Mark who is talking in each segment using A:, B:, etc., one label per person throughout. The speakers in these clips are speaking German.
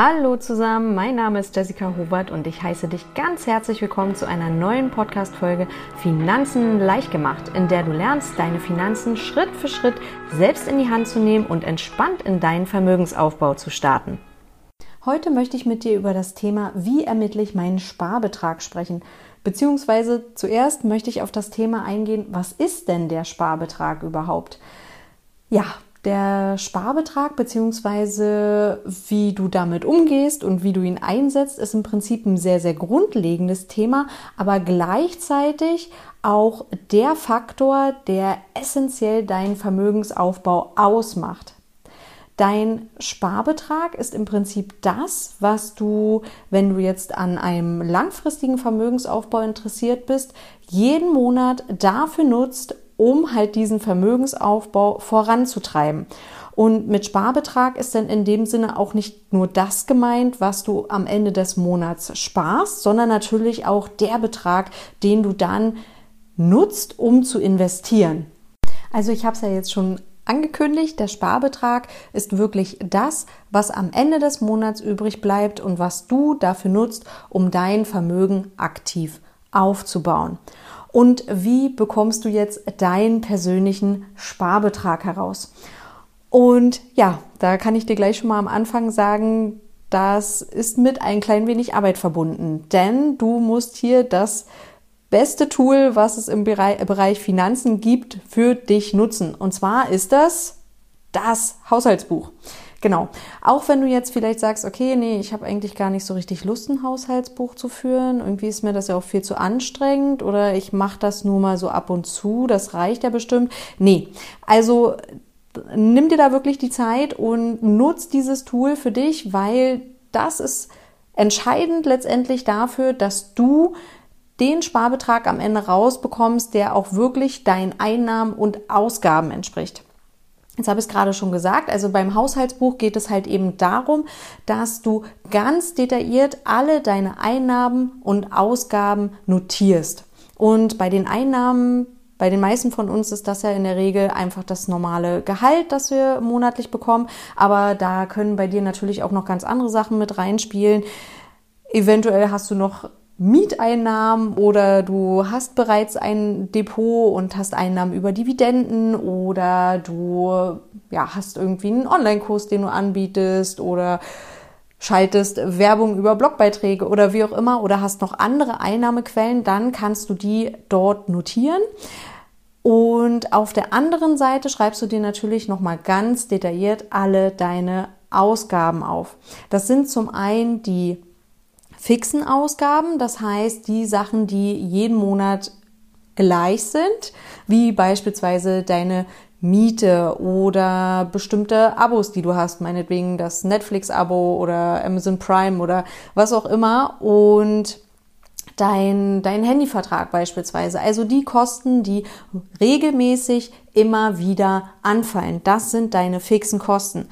A: Hallo zusammen, mein Name ist Jessica Hubert und ich heiße dich ganz herzlich willkommen zu einer neuen Podcast-Folge Finanzen leicht gemacht, in der du lernst, deine Finanzen Schritt für Schritt selbst in die Hand zu nehmen und entspannt in deinen Vermögensaufbau zu starten. Heute möchte ich mit dir über das Thema, wie ermittle ich meinen Sparbetrag sprechen. Beziehungsweise zuerst möchte ich auf das Thema eingehen, was ist denn der Sparbetrag überhaupt? Ja, der Sparbetrag beziehungsweise wie du damit umgehst und wie du ihn einsetzt, ist im Prinzip ein sehr, sehr grundlegendes Thema, aber gleichzeitig auch der Faktor, der essentiell deinen Vermögensaufbau ausmacht. Dein Sparbetrag ist im Prinzip das, was du, wenn du jetzt an einem langfristigen Vermögensaufbau interessiert bist, jeden Monat dafür nutzt, um halt diesen Vermögensaufbau voranzutreiben. Und mit Sparbetrag ist dann in dem Sinne auch nicht nur das gemeint, was du am Ende des Monats sparst, sondern natürlich auch der Betrag, den du dann nutzt, um zu investieren. Also ich habe es ja jetzt schon angekündigt, der Sparbetrag ist wirklich das, was am Ende des Monats übrig bleibt und was du dafür nutzt, um dein Vermögen aktiv aufzubauen und wie bekommst du jetzt deinen persönlichen Sparbetrag heraus. Und ja, da kann ich dir gleich schon mal am Anfang sagen, das ist mit ein klein wenig Arbeit verbunden, denn du musst hier das beste Tool, was es im Bereich Finanzen gibt, für dich nutzen. Und zwar ist das das Haushaltsbuch. Genau. Auch wenn du jetzt vielleicht sagst, okay, nee, ich habe eigentlich gar nicht so richtig Lust, ein Haushaltsbuch zu führen. Irgendwie ist mir das ja auch viel zu anstrengend oder ich mache das nur mal so ab und zu. Das reicht ja bestimmt. Nee. Also nimm dir da wirklich die Zeit und nutz dieses Tool für dich, weil das ist entscheidend letztendlich dafür, dass du den Sparbetrag am Ende rausbekommst, der auch wirklich deinen Einnahmen und Ausgaben entspricht. Jetzt habe ich es gerade schon gesagt, also beim Haushaltsbuch geht es halt eben darum, dass du ganz detailliert alle deine Einnahmen und Ausgaben notierst. Und bei den Einnahmen, bei den meisten von uns ist das ja in der Regel einfach das normale Gehalt, das wir monatlich bekommen. Aber da können bei dir natürlich auch noch ganz andere Sachen mit reinspielen. Eventuell hast du noch Mieteinnahmen oder du hast bereits ein Depot und hast Einnahmen über Dividenden oder du ja, hast irgendwie einen Online-Kurs, den du anbietest oder schaltest Werbung über Blogbeiträge oder wie auch immer oder hast noch andere Einnahmequellen, dann kannst du die dort notieren. Und auf der anderen Seite schreibst du dir natürlich nochmal ganz detailliert alle deine Ausgaben auf. Das sind zum einen die fixen Ausgaben, das heißt die Sachen, die jeden Monat gleich sind, wie beispielsweise deine Miete oder bestimmte Abos, die du hast, meinetwegen das Netflix-Abo oder Amazon Prime oder was auch immer und dein, dein Handyvertrag beispielsweise. Also die Kosten, die regelmäßig immer wieder anfallen. Das sind deine fixen Kosten.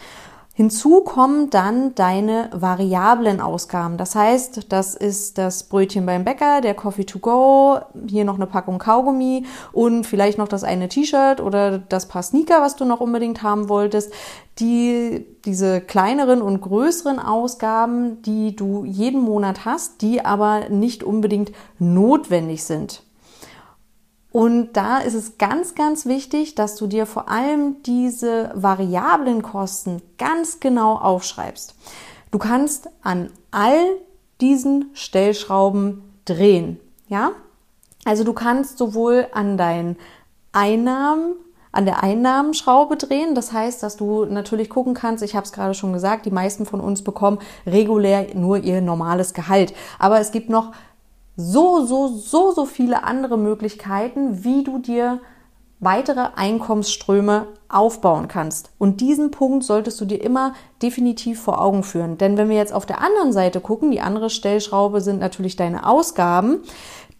A: Hinzu kommen dann deine variablen Ausgaben. Das heißt, das ist das Brötchen beim Bäcker, der Coffee to go, hier noch eine Packung Kaugummi und vielleicht noch das eine T-Shirt oder das Paar Sneaker, was du noch unbedingt haben wolltest. Die, diese kleineren und größeren Ausgaben, die du jeden Monat hast, die aber nicht unbedingt notwendig sind. Und da ist es ganz, ganz wichtig, dass du dir vor allem diese variablen Kosten ganz genau aufschreibst. Du kannst an all diesen Stellschrauben drehen, ja? Also du kannst sowohl an deinen Einnahmen an der Einnahmenschraube drehen. Das heißt, dass du natürlich gucken kannst, ich habe es gerade schon gesagt, die meisten von uns bekommen regulär nur ihr normales Gehalt. Aber es gibt noch so, so, so, so viele andere Möglichkeiten, wie du dir weitere Einkommensströme aufbauen kannst. Und diesen Punkt solltest du dir immer definitiv vor Augen führen. Denn wenn wir jetzt auf der anderen Seite gucken, die andere Stellschraube sind natürlich deine Ausgaben,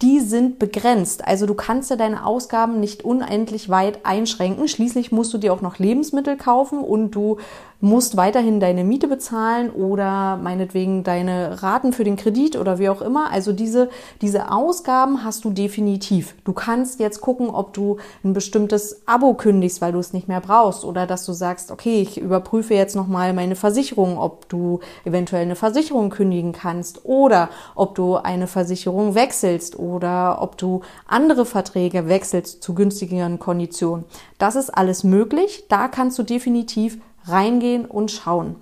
A: die sind begrenzt. Also du kannst ja deine Ausgaben nicht unendlich weit einschränken. Schließlich musst du dir auch noch Lebensmittel kaufen und du musst weiterhin deine Miete bezahlen oder meinetwegen deine Raten für den Kredit oder wie auch immer. Also diese, diese Ausgaben hast du definitiv. Du kannst jetzt gucken, ob du ein bestimmtes Abo kündigst, weil du es nicht mehr brauchst oder dass du sagst, okay, ich überprüfe jetzt nochmal meine Versicherung, ob du eventuell eine Versicherung kündigen kannst oder ob du eine Versicherung wechselst oder ob du andere Verträge wechselst zu günstigeren Konditionen. Das ist alles möglich. Da kannst du definitiv reingehen und schauen.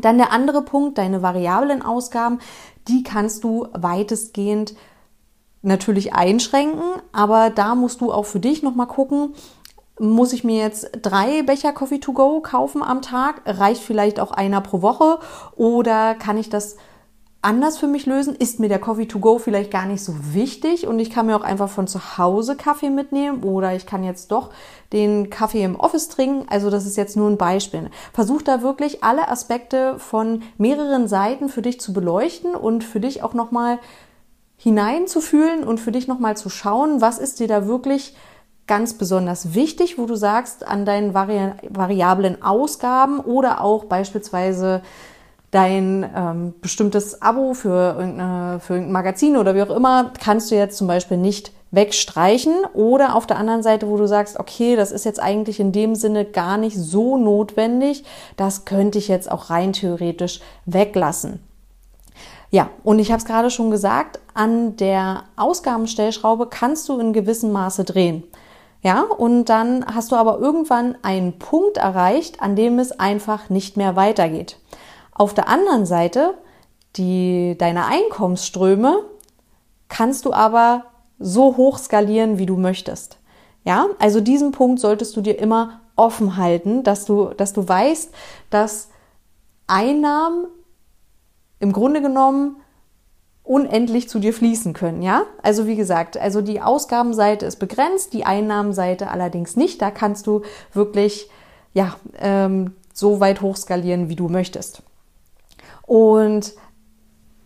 A: Dann der andere Punkt, deine variablen Ausgaben, die kannst du weitestgehend natürlich einschränken, aber da musst du auch für dich nochmal gucken, muss ich mir jetzt drei Becher Coffee to go kaufen am Tag? Reicht vielleicht auch einer pro Woche? Oder kann ich das anders für mich lösen? Ist mir der Coffee to go vielleicht gar nicht so wichtig und ich kann mir auch einfach von zu Hause Kaffee mitnehmen oder ich kann jetzt doch den Kaffee im Office trinken. Also das ist jetzt nur ein Beispiel. Versuch da wirklich alle Aspekte von mehreren Seiten für dich zu beleuchten und für dich auch nochmal hineinzufühlen und für dich nochmal zu schauen, was ist dir da wirklich ganz besonders wichtig, wo du sagst, an deinen vari variablen Ausgaben oder auch beispielsweise dein ähm, bestimmtes Abo für, irgendeine, für irgendein Magazin oder wie auch immer, kannst du jetzt zum Beispiel nicht wegstreichen. Oder auf der anderen Seite, wo du sagst, okay, das ist jetzt eigentlich in dem Sinne gar nicht so notwendig, das könnte ich jetzt auch rein theoretisch weglassen. Ja, und ich habe es gerade schon gesagt, an der Ausgabenstellschraube kannst du in gewissem Maße drehen. Ja, und dann hast du aber irgendwann einen Punkt erreicht, an dem es einfach nicht mehr weitergeht. Auf der anderen Seite, die, deine Einkommensströme kannst du aber so hoch skalieren, wie du möchtest. Ja, also diesen Punkt solltest du dir immer offen halten, dass du, dass du weißt, dass Einnahmen im Grunde genommen unendlich zu dir fließen können, ja? Also wie gesagt, also die Ausgabenseite ist begrenzt, die Einnahmenseite allerdings nicht. Da kannst du wirklich ja ähm, so weit hochskalieren, wie du möchtest. Und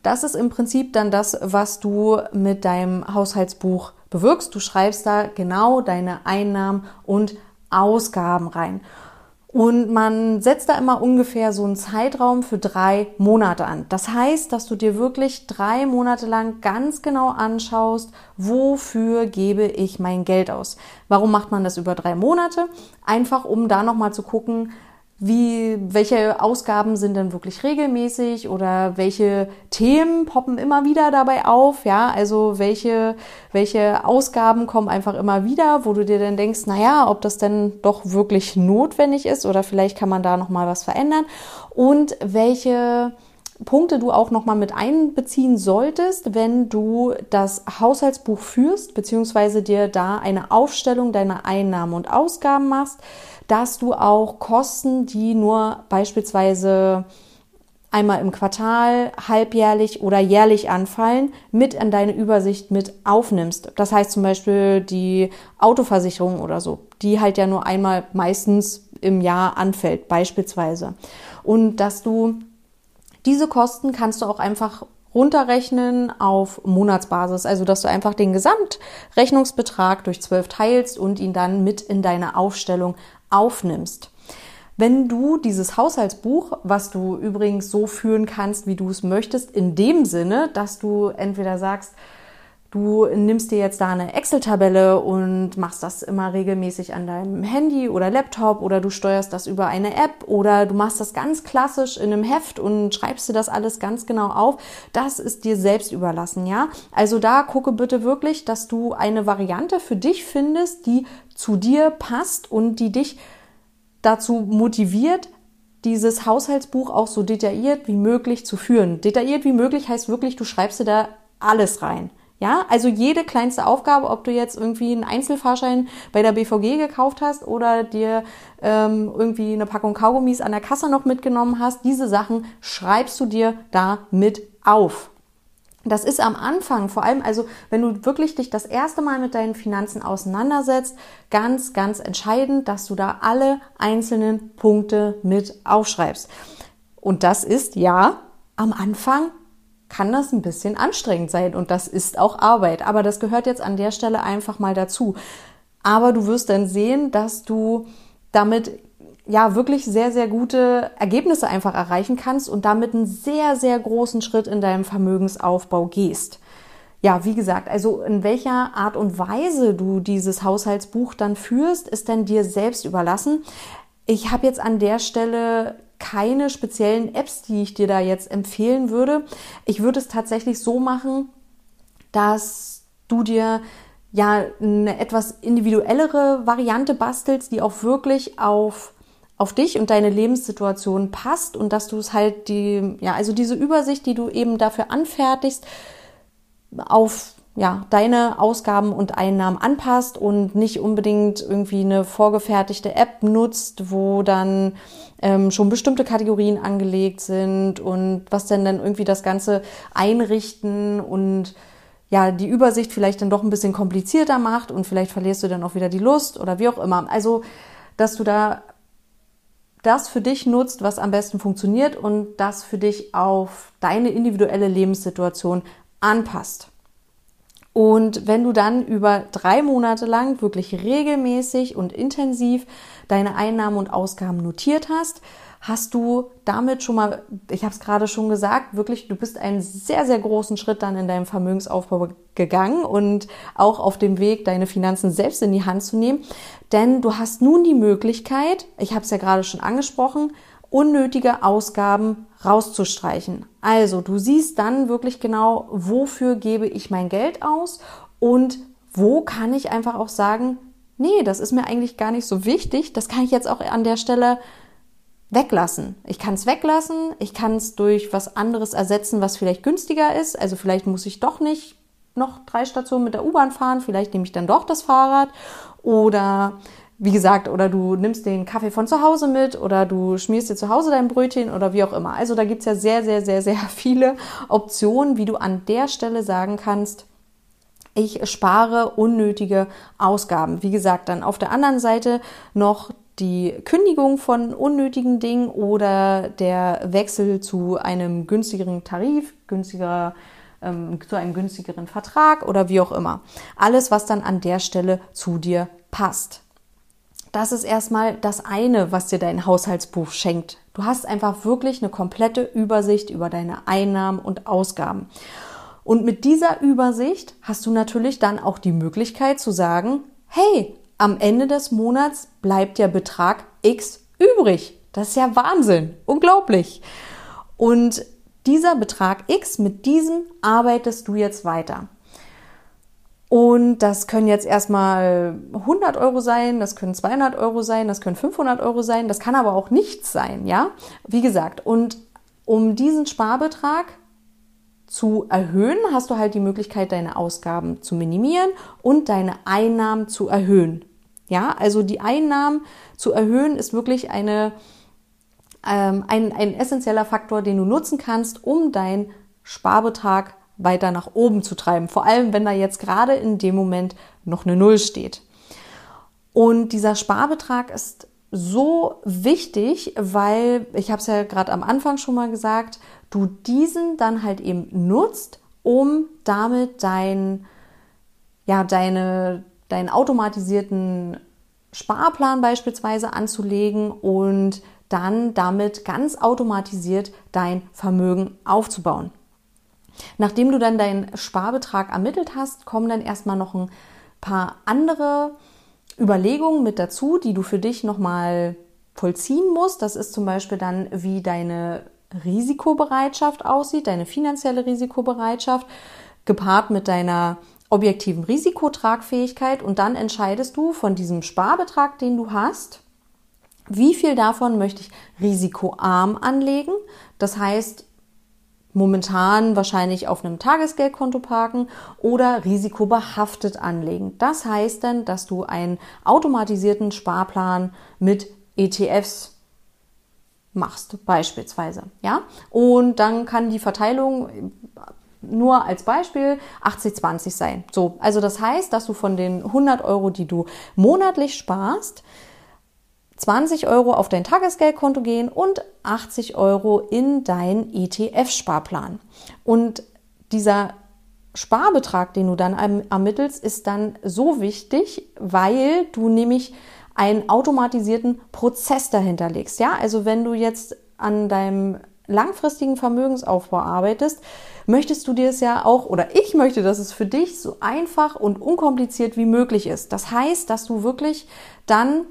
A: das ist im Prinzip dann das, was du mit deinem Haushaltsbuch bewirkst. Du schreibst da genau deine Einnahmen und Ausgaben rein. Und man setzt da immer ungefähr so einen Zeitraum für drei Monate an. Das heißt, dass du dir wirklich drei Monate lang ganz genau anschaust, wofür gebe ich mein Geld aus. Warum macht man das über drei Monate? Einfach um da nochmal zu gucken, wie, welche Ausgaben sind denn wirklich regelmäßig oder welche Themen poppen immer wieder dabei auf, ja, also welche, welche Ausgaben kommen einfach immer wieder, wo du dir dann denkst, naja, ob das denn doch wirklich notwendig ist oder vielleicht kann man da nochmal was verändern? Und welche Punkte du auch nochmal mit einbeziehen solltest, wenn du das Haushaltsbuch führst, beziehungsweise dir da eine Aufstellung deiner Einnahmen und Ausgaben machst, dass du auch Kosten, die nur beispielsweise einmal im Quartal, halbjährlich oder jährlich anfallen, mit in deine Übersicht mit aufnimmst. Das heißt zum Beispiel die Autoversicherung oder so, die halt ja nur einmal meistens im Jahr anfällt, beispielsweise. Und dass du diese Kosten kannst du auch einfach runterrechnen auf Monatsbasis, also dass du einfach den Gesamtrechnungsbetrag durch zwölf teilst und ihn dann mit in deine Aufstellung aufnimmst. Wenn du dieses Haushaltsbuch, was du übrigens so führen kannst, wie du es möchtest, in dem Sinne, dass du entweder sagst, Du nimmst dir jetzt da eine Excel-Tabelle und machst das immer regelmäßig an deinem Handy oder Laptop oder du steuerst das über eine App oder du machst das ganz klassisch in einem Heft und schreibst dir das alles ganz genau auf. Das ist dir selbst überlassen, ja? Also da gucke bitte wirklich, dass du eine Variante für dich findest, die zu dir passt und die dich dazu motiviert, dieses Haushaltsbuch auch so detailliert wie möglich zu führen. Detailliert wie möglich heißt wirklich, du schreibst dir da alles rein. Ja, also jede kleinste Aufgabe, ob du jetzt irgendwie einen Einzelfahrschein bei der BVG gekauft hast oder dir ähm, irgendwie eine Packung Kaugummis an der Kasse noch mitgenommen hast, diese Sachen schreibst du dir da mit auf. Das ist am Anfang, vor allem also, wenn du wirklich dich das erste Mal mit deinen Finanzen auseinandersetzt, ganz, ganz entscheidend, dass du da alle einzelnen Punkte mit aufschreibst. Und das ist ja am Anfang kann das ein bisschen anstrengend sein und das ist auch Arbeit. Aber das gehört jetzt an der Stelle einfach mal dazu. Aber du wirst dann sehen, dass du damit ja wirklich sehr, sehr gute Ergebnisse einfach erreichen kannst und damit einen sehr, sehr großen Schritt in deinem Vermögensaufbau gehst. Ja, wie gesagt, also in welcher Art und Weise du dieses Haushaltsbuch dann führst, ist dann dir selbst überlassen. Ich habe jetzt an der Stelle keine speziellen Apps, die ich dir da jetzt empfehlen würde. Ich würde es tatsächlich so machen, dass du dir ja eine etwas individuellere Variante bastelst, die auch wirklich auf auf dich und deine Lebenssituation passt und dass du es halt die, ja, also diese Übersicht, die du eben dafür anfertigst, auf ja, deine Ausgaben und Einnahmen anpasst und nicht unbedingt irgendwie eine vorgefertigte App nutzt, wo dann ähm, schon bestimmte Kategorien angelegt sind und was denn dann irgendwie das Ganze einrichten und ja, die Übersicht vielleicht dann doch ein bisschen komplizierter macht und vielleicht verlierst du dann auch wieder die Lust oder wie auch immer. Also, dass du da das für dich nutzt, was am besten funktioniert und das für dich auf deine individuelle Lebenssituation anpasst. Und wenn du dann über drei Monate lang wirklich regelmäßig und intensiv deine Einnahmen und Ausgaben notiert hast, hast du damit schon mal, ich habe es gerade schon gesagt, wirklich, du bist einen sehr, sehr großen Schritt dann in deinem Vermögensaufbau gegangen und auch auf dem Weg, deine Finanzen selbst in die Hand zu nehmen. Denn du hast nun die Möglichkeit, ich habe es ja gerade schon angesprochen, unnötige Ausgaben rauszustreichen. Also du siehst dann wirklich genau, wofür gebe ich mein Geld aus und wo kann ich einfach auch sagen, nee, das ist mir eigentlich gar nicht so wichtig, das kann ich jetzt auch an der Stelle weglassen. Ich kann es weglassen, ich kann es durch was anderes ersetzen, was vielleicht günstiger ist. Also vielleicht muss ich doch nicht noch drei Stationen mit der U-Bahn fahren, vielleicht nehme ich dann doch das Fahrrad oder wie gesagt, oder du nimmst den Kaffee von zu Hause mit oder du schmierst dir zu Hause dein Brötchen oder wie auch immer. Also da gibt's ja sehr, sehr, sehr, sehr viele Optionen, wie du an der Stelle sagen kannst, ich spare unnötige Ausgaben. Wie gesagt, dann auf der anderen Seite noch die Kündigung von unnötigen Dingen oder der Wechsel zu einem günstigeren Tarif, günstigerer ähm, zu einem günstigeren Vertrag oder wie auch immer. Alles, was dann an der Stelle zu dir passt. Das ist erstmal das eine, was dir dein Haushaltsbuch schenkt. Du hast einfach wirklich eine komplette Übersicht über deine Einnahmen und Ausgaben. Und mit dieser Übersicht hast du natürlich dann auch die Möglichkeit zu sagen, hey, am Ende des Monats bleibt der Betrag X übrig. Das ist ja Wahnsinn, unglaublich. Und dieser Betrag X, mit diesem arbeitest du jetzt weiter. Und das können jetzt erstmal 100 Euro sein, das können 200 Euro sein, das können 500 Euro sein, das kann aber auch nichts sein, ja? Wie gesagt, und um diesen Sparbetrag zu erhöhen, hast du halt die Möglichkeit, deine Ausgaben zu minimieren und deine Einnahmen zu erhöhen. Ja, also die Einnahmen zu erhöhen ist wirklich eine, ähm, ein, ein essentieller Faktor, den du nutzen kannst, um deinen Sparbetrag weiter nach oben zu treiben. Vor allem, wenn da jetzt gerade in dem Moment noch eine Null steht. Und dieser Sparbetrag ist so wichtig, weil, ich habe es ja gerade am Anfang schon mal gesagt, du diesen dann halt eben nutzt, um damit dein, ja, deine, deinen automatisierten Sparplan beispielsweise anzulegen und dann damit ganz automatisiert dein Vermögen aufzubauen. Nachdem du dann deinen Sparbetrag ermittelt hast, kommen dann erstmal noch ein paar andere Überlegungen mit dazu, die du für dich nochmal vollziehen musst. Das ist zum Beispiel dann, wie deine Risikobereitschaft aussieht, deine finanzielle Risikobereitschaft, gepaart mit deiner objektiven Risikotragfähigkeit. Und dann entscheidest du von diesem Sparbetrag, den du hast, wie viel davon möchte ich risikoarm anlegen. Das heißt, momentan wahrscheinlich auf einem Tagesgeldkonto parken oder risikobehaftet anlegen. Das heißt dann, dass du einen automatisierten Sparplan mit ETFs machst, beispielsweise. Ja? Und dann kann die Verteilung nur als Beispiel 80-20 sein. So, also das heißt, dass du von den 100 Euro, die du monatlich sparst, 20 Euro auf dein Tagesgeldkonto gehen und 80 Euro in deinen ETF-Sparplan. Und dieser Sparbetrag, den du dann ermittelst, ist dann so wichtig, weil du nämlich einen automatisierten Prozess dahinter legst. Ja, also wenn du jetzt an deinem langfristigen Vermögensaufbau arbeitest, möchtest du dir es ja auch, oder ich möchte, dass es für dich so einfach und unkompliziert wie möglich ist. Das heißt, dass du wirklich dann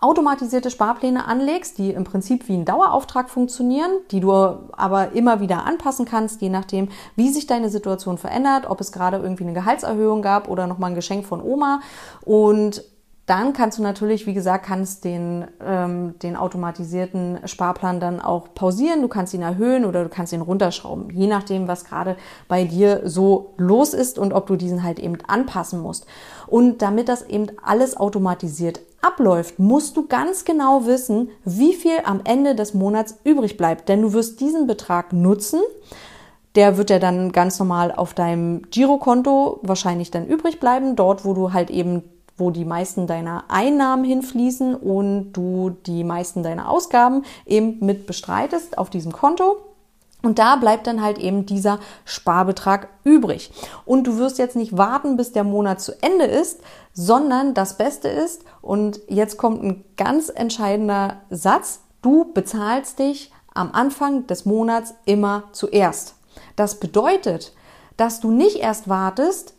A: automatisierte Sparpläne anlegst, die im Prinzip wie ein Dauerauftrag funktionieren, die du aber immer wieder anpassen kannst, je nachdem, wie sich deine Situation verändert, ob es gerade irgendwie eine Gehaltserhöhung gab oder nochmal ein Geschenk von Oma. Und dann kannst du natürlich, wie gesagt, kannst den, ähm, den automatisierten Sparplan dann auch pausieren. Du kannst ihn erhöhen oder du kannst ihn runterschrauben, je nachdem, was gerade bei dir so los ist und ob du diesen halt eben anpassen musst. Und damit das eben alles automatisiert abläuft, musst du ganz genau wissen, wie viel am Ende des Monats übrig bleibt. Denn du wirst diesen Betrag nutzen. Der wird ja dann ganz normal auf deinem Girokonto wahrscheinlich dann übrig bleiben, dort, wo du halt eben wo die meisten deiner Einnahmen hinfließen und du die meisten deiner Ausgaben eben mit bestreitest auf diesem Konto. Und da bleibt dann halt eben dieser Sparbetrag übrig. Und du wirst jetzt nicht warten, bis der Monat zu Ende ist, sondern das Beste ist, und jetzt kommt ein ganz entscheidender Satz, du bezahlst dich am Anfang des Monats immer zuerst. Das bedeutet, dass du nicht erst wartest,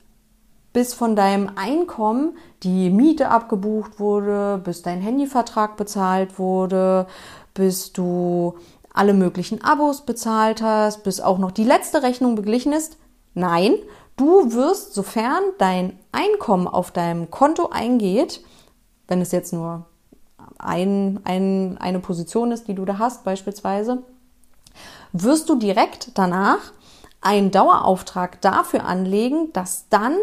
A: bis von deinem Einkommen die Miete abgebucht wurde, bis dein Handyvertrag bezahlt wurde, bis du alle möglichen Abos bezahlt hast, bis auch noch die letzte Rechnung beglichen ist. Nein, du wirst, sofern dein Einkommen auf deinem Konto eingeht, wenn es jetzt nur ein, ein, eine Position ist, die du da hast beispielsweise, wirst du direkt danach einen Dauerauftrag dafür anlegen, dass dann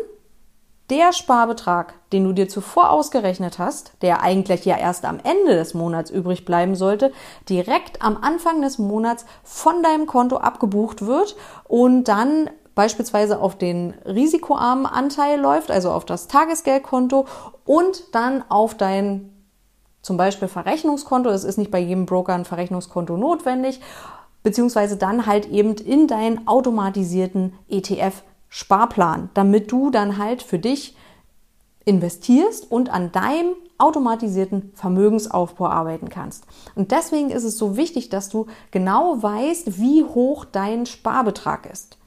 A: der Sparbetrag, den du dir zuvor ausgerechnet hast, der eigentlich ja erst am Ende des Monats übrig bleiben sollte, direkt am Anfang des Monats von deinem Konto abgebucht wird und dann beispielsweise auf den risikoarmen Anteil läuft, also auf das Tagesgeldkonto und dann auf dein zum Beispiel Verrechnungskonto. Es ist nicht bei jedem Broker ein Verrechnungskonto notwendig, beziehungsweise dann halt eben in deinen automatisierten ETF Sparplan, damit du dann halt für dich investierst und an deinem automatisierten Vermögensaufbau arbeiten kannst. Und deswegen ist es so wichtig, dass du genau weißt, wie hoch dein Sparbetrag ist.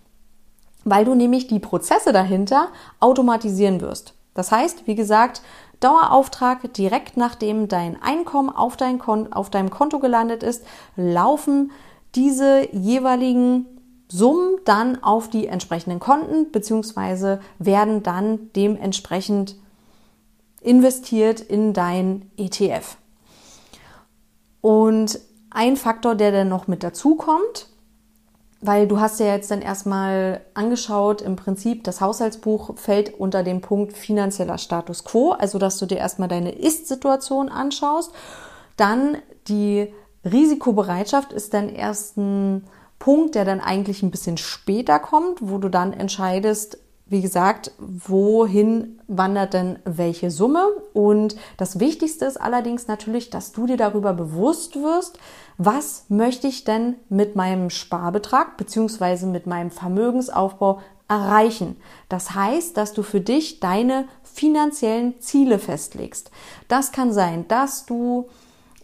A: Weil du nämlich die Prozesse dahinter automatisieren wirst. Das heißt, wie gesagt, Dauerauftrag direkt nachdem dein Einkommen auf, dein Kon auf deinem Konto gelandet ist, laufen diese jeweiligen Summen dann auf die entsprechenden Konten beziehungsweise werden dann dementsprechend investiert in dein ETF. Und ein Faktor, der dann noch mit dazu kommt, weil du hast ja jetzt dann erstmal angeschaut, im Prinzip das Haushaltsbuch fällt unter den Punkt finanzieller Status quo, also dass du dir erstmal deine Ist-Situation anschaust. Dann die Risikobereitschaft ist dann erst ein Punkt, der dann eigentlich ein bisschen später kommt, wo du dann entscheidest, wie gesagt, wohin wandert denn welche Summe? Und das Wichtigste ist allerdings natürlich, dass du dir darüber bewusst wirst, was möchte ich denn mit meinem Sparbetrag beziehungsweise mit meinem Vermögensaufbau erreichen. Das heißt, dass du für dich deine finanziellen Ziele festlegst. Das kann sein, dass du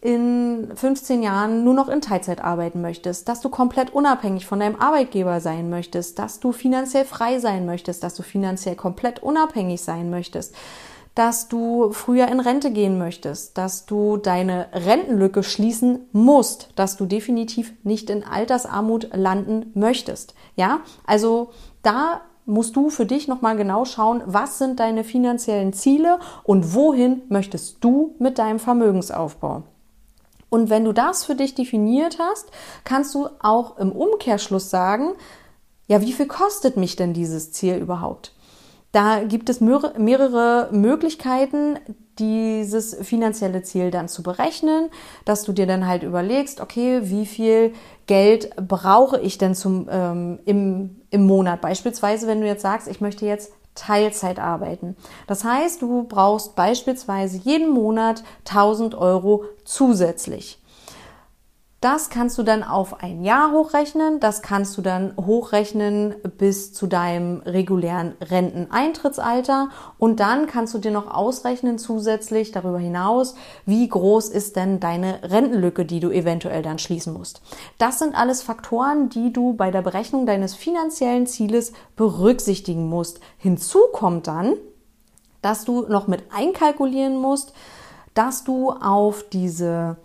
A: in 15 Jahren nur noch in Teilzeit arbeiten möchtest, dass du komplett unabhängig von deinem Arbeitgeber sein möchtest, dass du finanziell frei sein möchtest, dass du finanziell komplett unabhängig sein möchtest, dass du früher in Rente gehen möchtest, dass du deine Rentenlücke schließen musst, dass du definitiv nicht in Altersarmut landen möchtest. Ja, also da musst du für dich nochmal genau schauen, was sind deine finanziellen Ziele und wohin möchtest du mit deinem Vermögensaufbau. Und wenn du das für dich definiert hast, kannst du auch im Umkehrschluss sagen, ja, wie viel kostet mich denn dieses Ziel überhaupt? Da gibt es mehrere Möglichkeiten, dieses finanzielle Ziel dann zu berechnen, dass du dir dann halt überlegst, okay, wie viel Geld brauche ich denn zum, ähm, im, im Monat? Beispielsweise, wenn du jetzt sagst, ich möchte jetzt Teilzeit arbeiten. Das heißt, du brauchst beispielsweise jeden Monat 1000 Euro zusätzlich. Das kannst du dann auf ein Jahr hochrechnen. Das kannst du dann hochrechnen bis zu deinem regulären Renteneintrittsalter. Und dann kannst du dir noch ausrechnen zusätzlich darüber hinaus, wie groß ist denn deine Rentenlücke, die du eventuell dann schließen musst. Das sind alles Faktoren, die du bei der Berechnung deines finanziellen Zieles berücksichtigen musst. Hinzu kommt dann, dass du noch mit einkalkulieren musst, dass du auf diese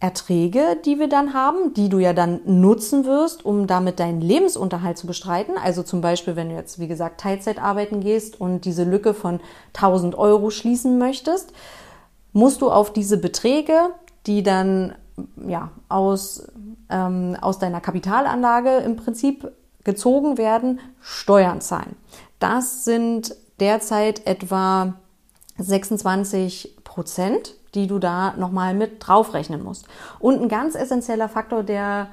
A: Erträge, die wir dann haben, die du ja dann nutzen wirst, um damit deinen Lebensunterhalt zu bestreiten. Also zum Beispiel, wenn du jetzt, wie gesagt, Teilzeit arbeiten gehst und diese Lücke von 1000 Euro schließen möchtest, musst du auf diese Beträge, die dann ja, aus, ähm, aus deiner Kapitalanlage im Prinzip gezogen werden, Steuern zahlen. Das sind derzeit etwa 26 Prozent die du da nochmal mit draufrechnen musst. Und ein ganz essentieller Faktor, der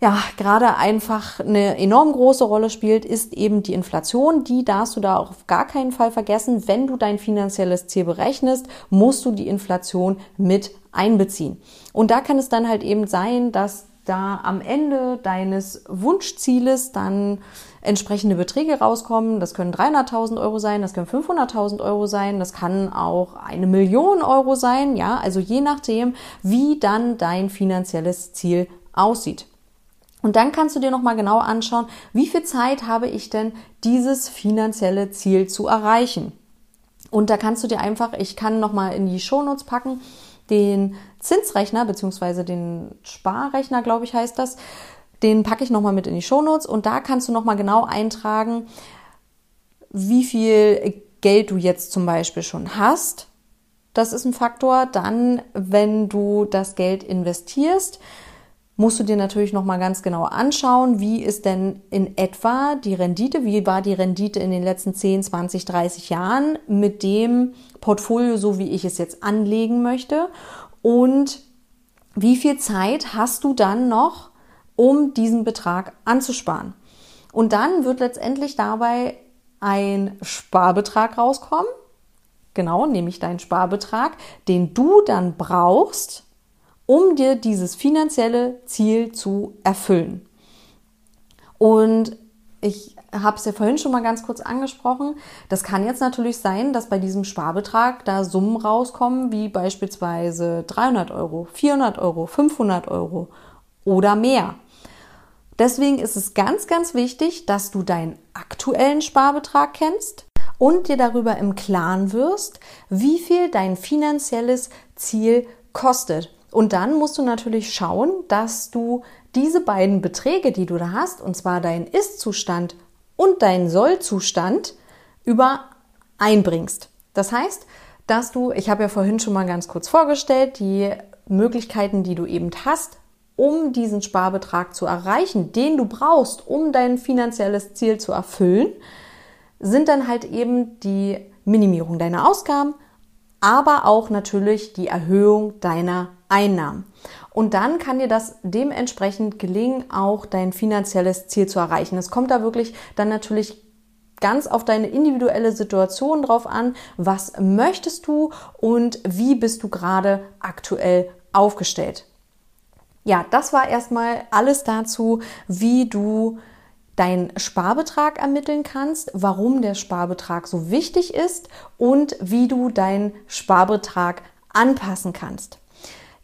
A: ja gerade einfach eine enorm große Rolle spielt, ist eben die Inflation. Die darfst du da auch auf gar keinen Fall vergessen. Wenn du dein finanzielles Ziel berechnest, musst du die Inflation mit einbeziehen. Und da kann es dann halt eben sein, dass da am Ende deines Wunschzieles dann entsprechende Beträge rauskommen. Das können 300.000 Euro sein, das können 500.000 Euro sein, das kann auch eine Million Euro sein, ja, also je nachdem, wie dann dein finanzielles Ziel aussieht. Und dann kannst du dir nochmal genau anschauen, wie viel Zeit habe ich denn, dieses finanzielle Ziel zu erreichen. Und da kannst du dir einfach, ich kann nochmal in die Shownotes packen, den Zinsrechner beziehungsweise den Sparrechner, glaube ich, heißt das. Den packe ich nochmal mit in die Shownotes und da kannst du nochmal genau eintragen, wie viel Geld du jetzt zum Beispiel schon hast. Das ist ein Faktor. Dann, wenn du das Geld investierst, musst du dir natürlich nochmal ganz genau anschauen, wie ist denn in etwa die Rendite, wie war die Rendite in den letzten 10, 20, 30 Jahren mit dem Portfolio, so wie ich es jetzt anlegen möchte und wie viel Zeit hast du dann noch, um diesen Betrag anzusparen. Und dann wird letztendlich dabei ein Sparbetrag rauskommen, genau, nämlich dein Sparbetrag, den du dann brauchst, um dir dieses finanzielle Ziel zu erfüllen. Und ich habe es ja vorhin schon mal ganz kurz angesprochen. Das kann jetzt natürlich sein, dass bei diesem Sparbetrag da Summen rauskommen, wie beispielsweise 300 Euro, 400 Euro, 500 Euro oder mehr. Deswegen ist es ganz, ganz wichtig, dass du deinen aktuellen Sparbetrag kennst und dir darüber im Klaren wirst, wie viel dein finanzielles Ziel kostet. Und dann musst du natürlich schauen, dass du diese beiden Beträge, die du da hast, und zwar deinen Ist-Zustand und deinen Soll-Zustand, übereinbringst. Das heißt, dass du, ich habe ja vorhin schon mal ganz kurz vorgestellt, die Möglichkeiten, die du eben hast, um diesen Sparbetrag zu erreichen, den du brauchst, um dein finanzielles Ziel zu erfüllen, sind dann halt eben die Minimierung deiner Ausgaben, aber auch natürlich die Erhöhung deiner Einnahmen. Und dann kann dir das dementsprechend gelingen, auch dein finanzielles Ziel zu erreichen. Es kommt da wirklich dann natürlich ganz auf deine individuelle Situation drauf an, was möchtest du und wie bist du gerade aktuell aufgestellt. Ja, das war erstmal alles dazu, wie du deinen Sparbetrag ermitteln kannst, warum der Sparbetrag so wichtig ist und wie du deinen Sparbetrag anpassen kannst.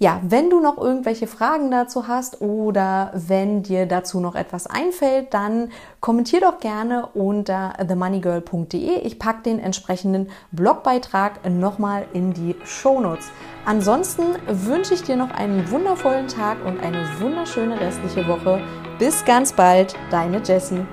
A: Ja, wenn du noch irgendwelche Fragen dazu hast oder wenn dir dazu noch etwas einfällt, dann kommentier doch gerne unter themoneygirl.de. Ich packe den entsprechenden Blogbeitrag nochmal in die Shownotes. Ansonsten wünsche ich dir noch einen wundervollen Tag und eine wunderschöne restliche Woche. Bis ganz bald, deine Jessie.